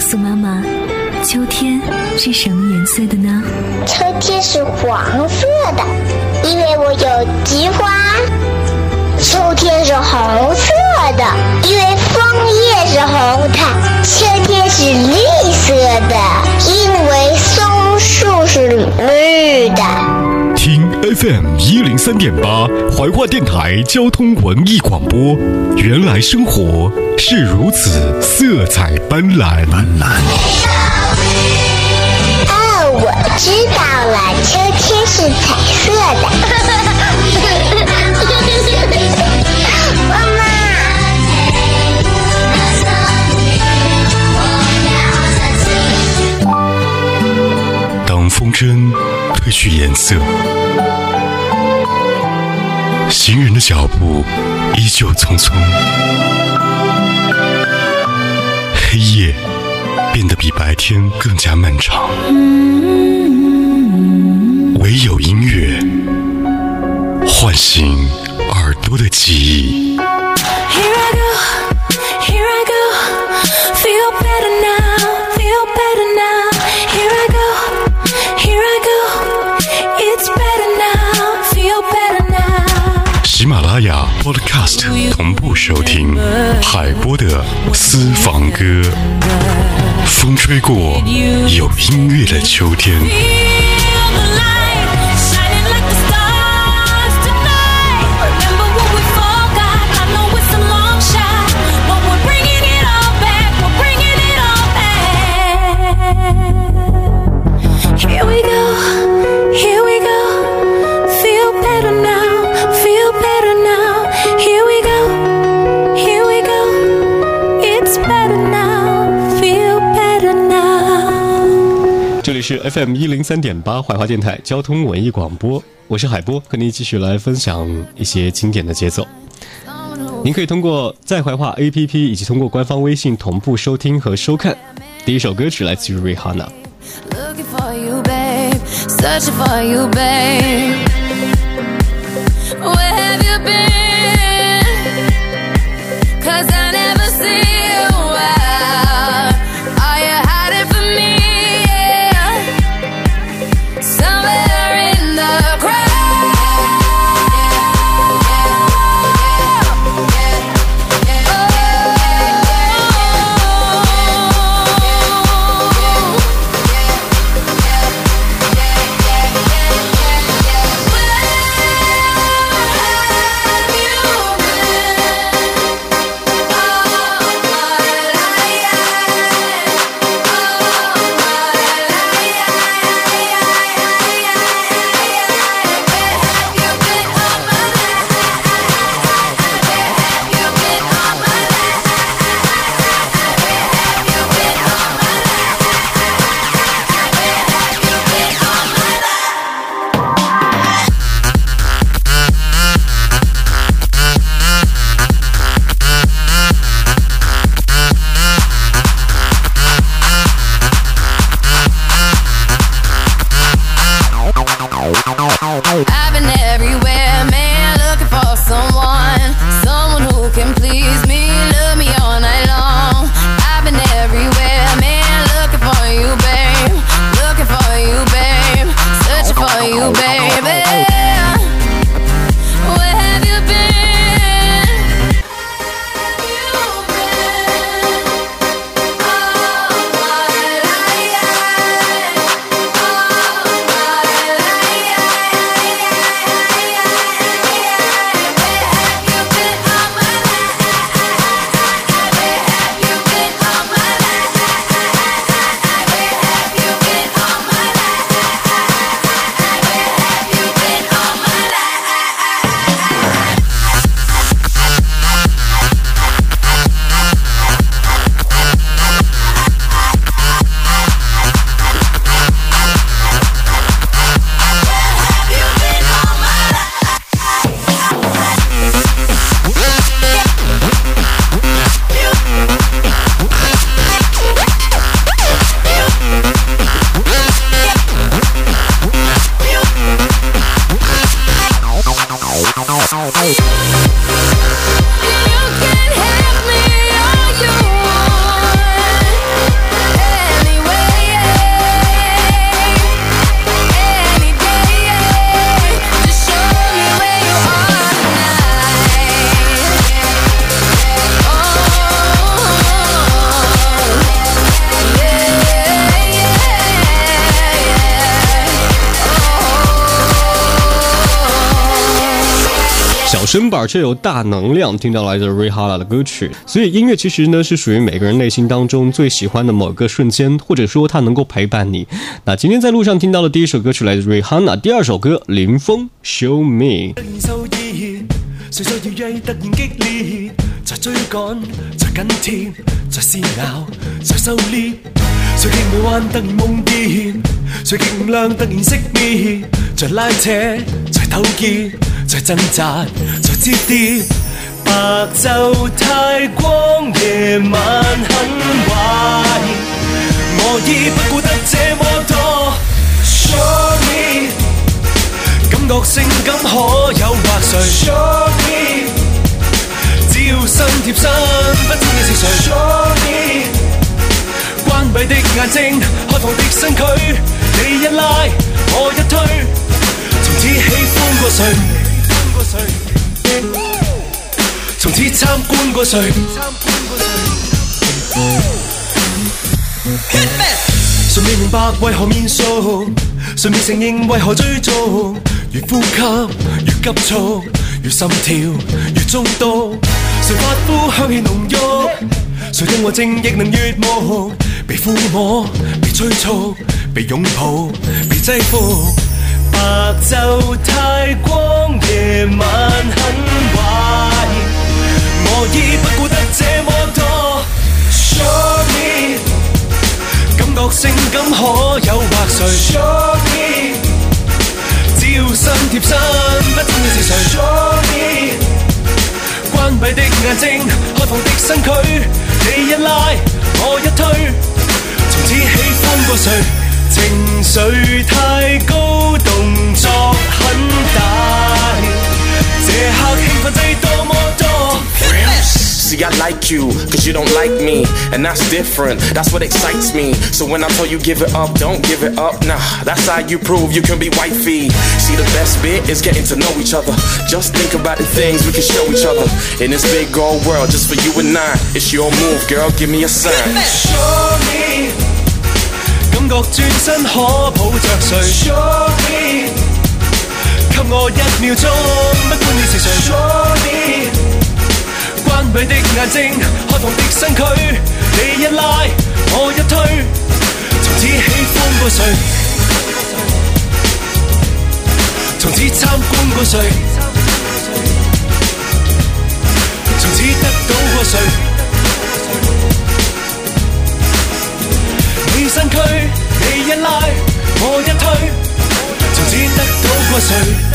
告诉妈妈，秋天是什么颜色的呢？秋天是黄色的，因为我有菊花。秋天是红色的，因为枫叶是红的。秋天是绿色的，因为松树是绿的。FM 一零三点八，怀化电台交通文艺广播。原来生活是如此色彩斑斓斑斓。哦，我知道了，秋天是彩色的。妈妈。当风筝褪去颜色。行人的脚步依旧匆匆黑夜变得比白天更加漫长唯有音乐唤醒耳朵的记忆 here i go here i go feel better now Podcast 同步收听海波的私房歌，风吹过，有音乐的秋天。是 FM 一零三点八怀化电台交通文艺广播，我是海波，和您继续来分享一些经典的节奏。您可以通过在怀化 APP 以及通过官方微信同步收听和收看。第一首歌曲来自于 Rihanna babe. Thank 小身板却有大能量，听到来自 Rihanna 的歌曲，所以音乐其实呢是属于每个人内心当中最喜欢的某个瞬间，或者说它能够陪伴你。那今天在路上听到的第一首歌曲来自 Rihanna，第二首歌林峰 Show Me。紧贴，在撕咬，在狩猎，在转弯突然梦见，谁在明亮突然熄灭，在拉扯，在纠结，在挣扎，在折叠。白昼太光，夜晚很坏。我已不顾得这么多。Show me，感觉性感可有惑谁？贴身不知你是谁。所以，关闭的眼睛，开放的身躯，你一拉，我一推，从此喜欢过谁，从此参观过谁。谁未明白为何面熟？谁未承认为何追逐？越呼吸越急促，越心跳越中毒。谁发肤香气浓郁？谁令我正亦能悦目？被抚摸，被催促，被拥抱，被制服。白昼太光，夜晚很坏。我已不顾得这么多。Show me，感觉性感可有百谁？Show me，只要心贴心，不重要是谁？Show me。闭的眼睛，开放的身躯，你一拉，我一推，从此喜欢过谁？情绪太高，动作很大，这刻兴奋剂多么？See, I like you, cause you don't like me. And that's different, that's what excites me. So when I tell you give it up, don't give it up. Nah, that's how you prove you can be wifey. See, the best bit is getting to know each other. Just think about the things we can show each other. In this big old world, just for you and I. It's your move, girl, give me a sign. Show me. 感觉转身可抱着谁？Show me，给我一秒钟，不管你是谁。Show 关闭的眼睛，开放的身躯，你一拉，我一推，从此喜欢过谁？从此参观过谁？从此得到过谁？你身躯，你一拉，我一推，从此得到过谁？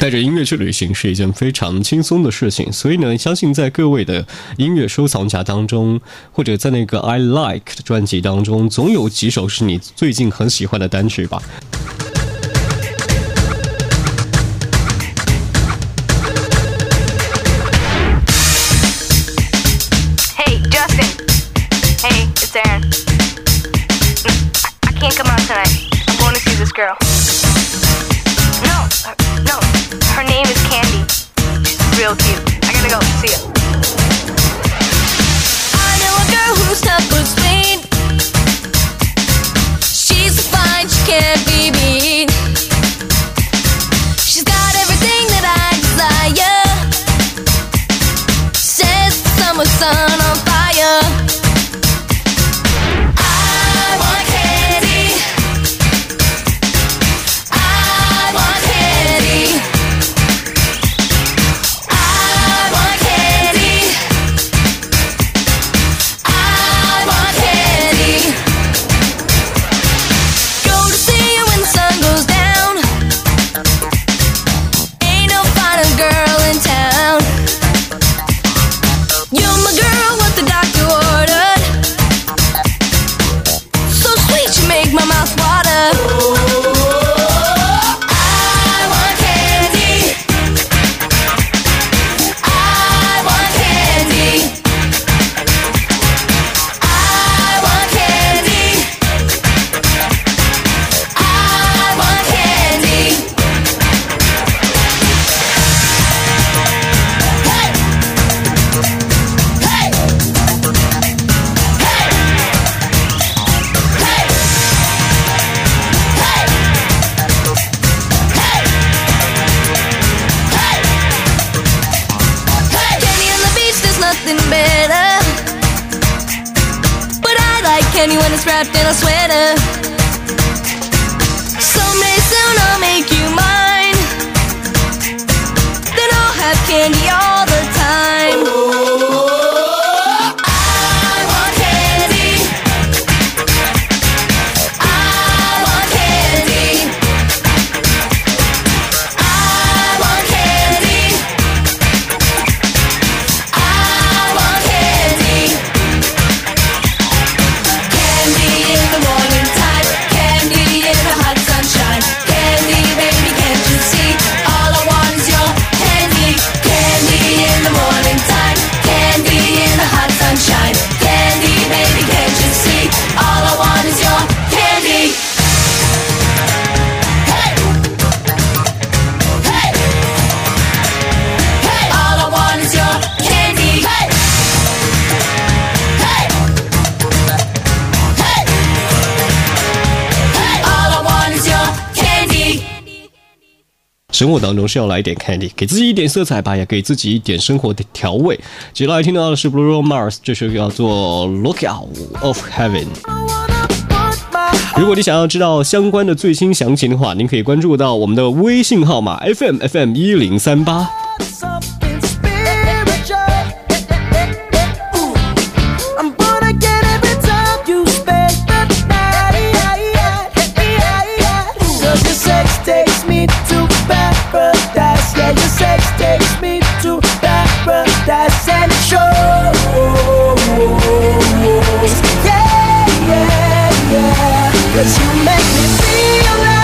带着音乐去旅行是一件非常轻松的事情，所以呢，相信在各位的音乐收藏家当中，或者在那个 I Like 的专辑当中，总有几首是你最近很喜欢的单曲吧。Hey Justin, Hey it's Aaron. I can't come out tonight. I'm going to see this girl. real cute. I gotta go. See ya. candy when it's wrapped in a sweater. Someday soon I'll make you mine. Then I'll have candy all. 生活当中是要来一点 candy，给自己一点色彩吧，也给自己一点生活的调味。接下来听到的是 Bruno Mars 这首叫做《Lookout of Heaven》。如果你想要知道相关的最新详情的话，您可以关注到我们的微信号码 f m FM 一零三八。paradise. Yeah, your sex takes me to paradise and it shows. Yeah, yeah, yeah. Cause you make me feel like.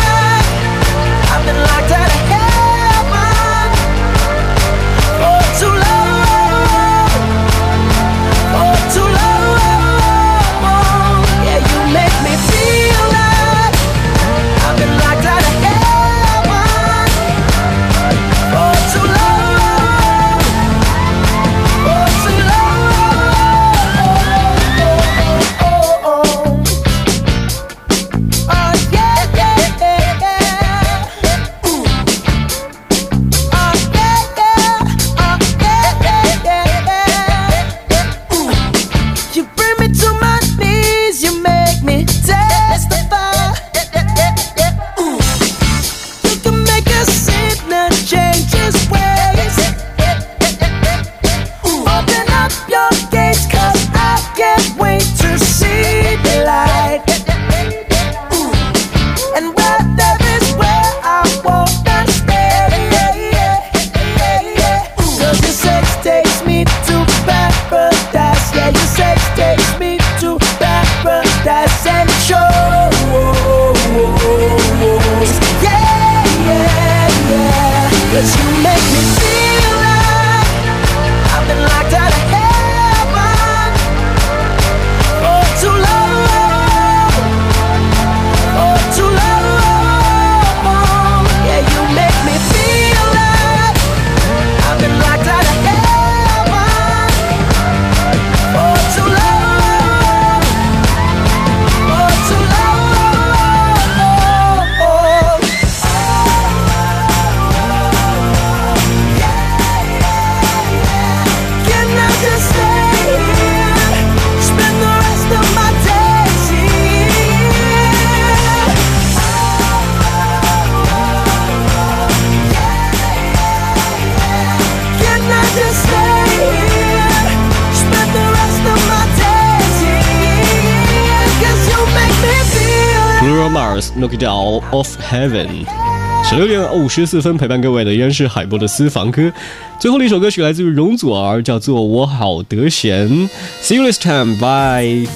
l o c k it out of heaven。十六点五十四分，陪伴各位的依然是海波的私房歌。最后的一首歌曲来自于容祖儿，叫做《我好得闲》。See you next time, bye.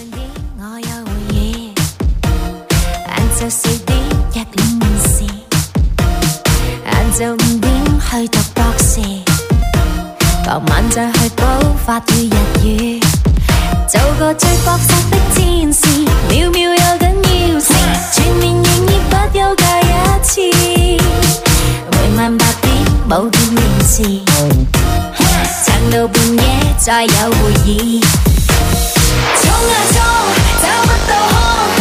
休假一次，每晚八點冇見面時，撐到半夜再有會議，衝啊衝，找不到空。